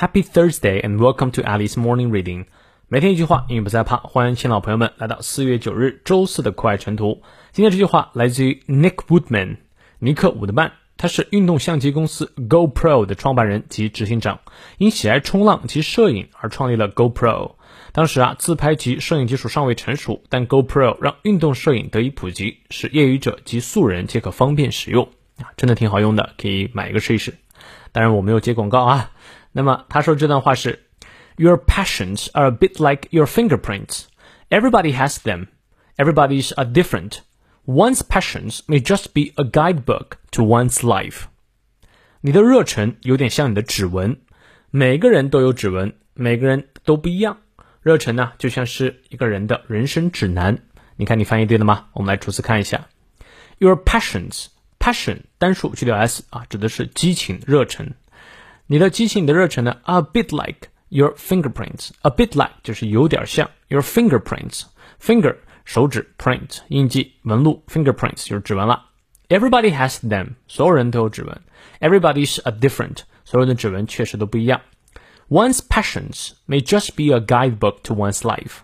Happy Thursday and welcome to Alice Morning Reading。每天一句话，英语不再怕。欢迎新老朋友们来到四月九日周四的课外晨图。今天这句话来自于 Nick Woodman，尼克伍德曼，他是运动相机公司 GoPro 的创办人及执行长，因喜爱冲浪及摄影而创立了 GoPro。当时啊，自拍及摄影技术尚未成熟，但 GoPro 让运动摄影得以普及，使业余者及素人皆可方便使用啊，真的挺好用的，可以买一个试一试。当然我没有接广告啊。那么他说这段话是：Your passions are a bit like your fingerprints. Everybody has them. Everybody's are different. One's passions may just be a guidebook to one's life. 你的热忱有点像你的指纹，每个人都有指纹，每个人都不一样。热忱呢，就像是一个人的人生指南。你看，你翻译对了吗？我们来逐词看一下。Your passions, passion 单数去掉 s 啊，指的是激情、热忱。 你的激情、你的热忱呢？A bit like your fingerprints. A bit like 就是有点像 your fingerprints. Finger 手指 print 印记纹路 fingerprints 就是指纹了。Everybody has them. 所有人都有指纹。Everybody's a different. 所有人的指纹确实都不一样。One's passions may just be a guidebook to one's life.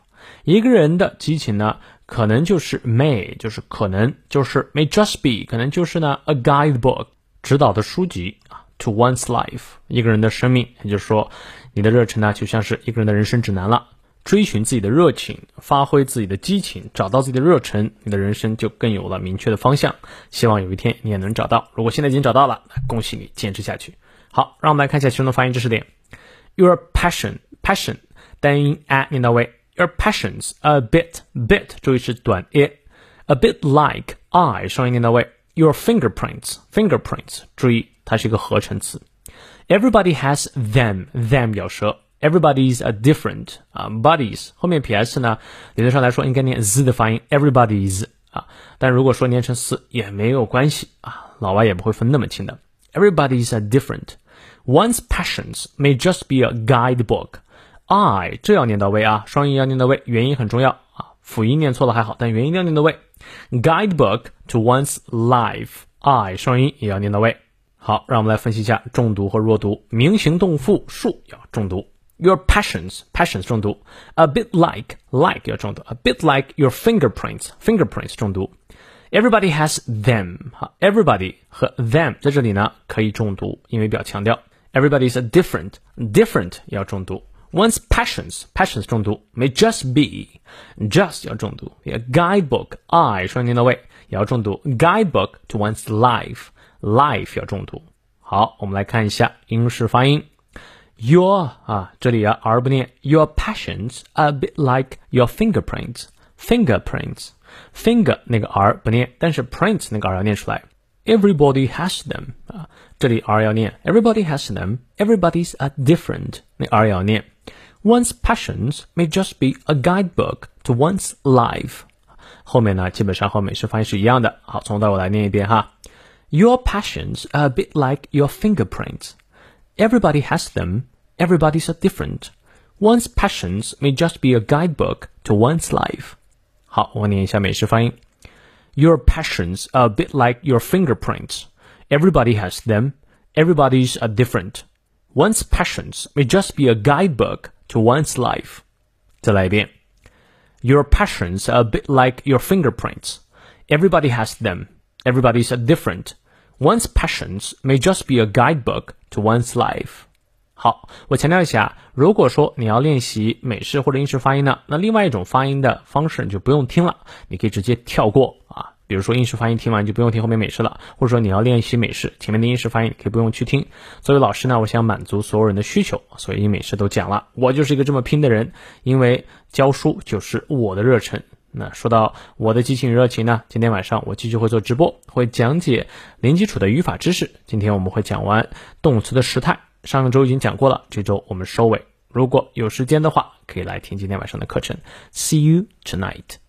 一个人的激情呢，可能就是 may 就是可能就是 may just be 可能就是呢 a guidebook 指导的书籍啊。 To one's life，一个人的生命，也就是说，你的热忱呢，就像是一个人的人生指南了。追寻自己的热情，发挥自己的激情，找到自己的热忱，你的人生就更有了明确的方向。希望有一天你也能找到。如果现在已经找到了，恭喜你，坚持下去。好，让我们来看一下其中的发音知识点。Your passion，passion 单音 a 念到位。Your passions a bit，bit 注意是短 a，a bit like I 双音念到位。Your fingerprints，fingerprints 注意。它是一个合成词。Everybody has them, them 咬舌。Everybody's a different 啊，bodies 后面 ps 呢，理论上来说应该念 z 的发音，everybody's 啊，但如果说念成 s 也没有关系啊，老外也不会分那么清的。Everybody's a different. One's passions may just be a guidebook. I 这要念到位啊，双音要念到位，元音很重要啊，辅音念错了还好，但元音要念到位。 Guidebook to one's life. I 双音也要念到位。好，让我们来分析一下重读和弱读。名形动复数要重读，your passions passions 重读，a bit like like 要重读，a bit like your fingerprints fingerprints 重读，everybody has them 哈，everybody 和 them 在这里呢可以重读，因为比较强调，everybody is a different different 要重读 One's passions, passions 重读，may just be，just 要重读。也 guidebook I 双音到位也要重读，guidebook to one's life, 要重读。好，我们来看一下英式发音。Your 啊，这里啊 r 不念。Your passions are a bit like your fingerprints，fingerprints。finger 那个 r 不念，但是 prints 那个 r 要念出来。Everybody has them。这里 r 要念。Everybody has them. Everybody's are different 那 r 要念。One's passions may just be a guidebook to one's life。后面呢，基本上和美式发音是一样的。好，从头到尾来念一遍哈。Your passions are a bit like your fingerprints. Everybody has them. Everybody's different. One's passions may just be a guidebook to one's life. 好，我念一下美式发音。Your passions are a bit like your fingerprints. Everybody has them. Everybody's are different. One's passions may just be a guidebook to one's life. 再来一遍。Your passions are a bit like your fingerprints. Everybody has them. Everybody's different. One's passions may just be a guidebook to one's life. 好，我强调一下，如果说你要练习美式或者英式发音呢，那另外一种发音的方式你就不用听了，你可以直接跳过啊。 比如说英式发音听完就不用听后面美式了，或者说你要练习美式，前面的英式发音可以不用去听。作为老师呢，我想满足所有人的需求，所以英美式都讲了。我就是一个这么拼的人，因为教书就是我的热忱。那说到我的激情与热情呢，今天晚上我继续会做直播，会讲解零基础的语法知识。今天我们会讲完动词的时态，上个周已经讲过了，这周我们收尾。如果有时间的话，可以来听今天晚上的课程。See you tonight.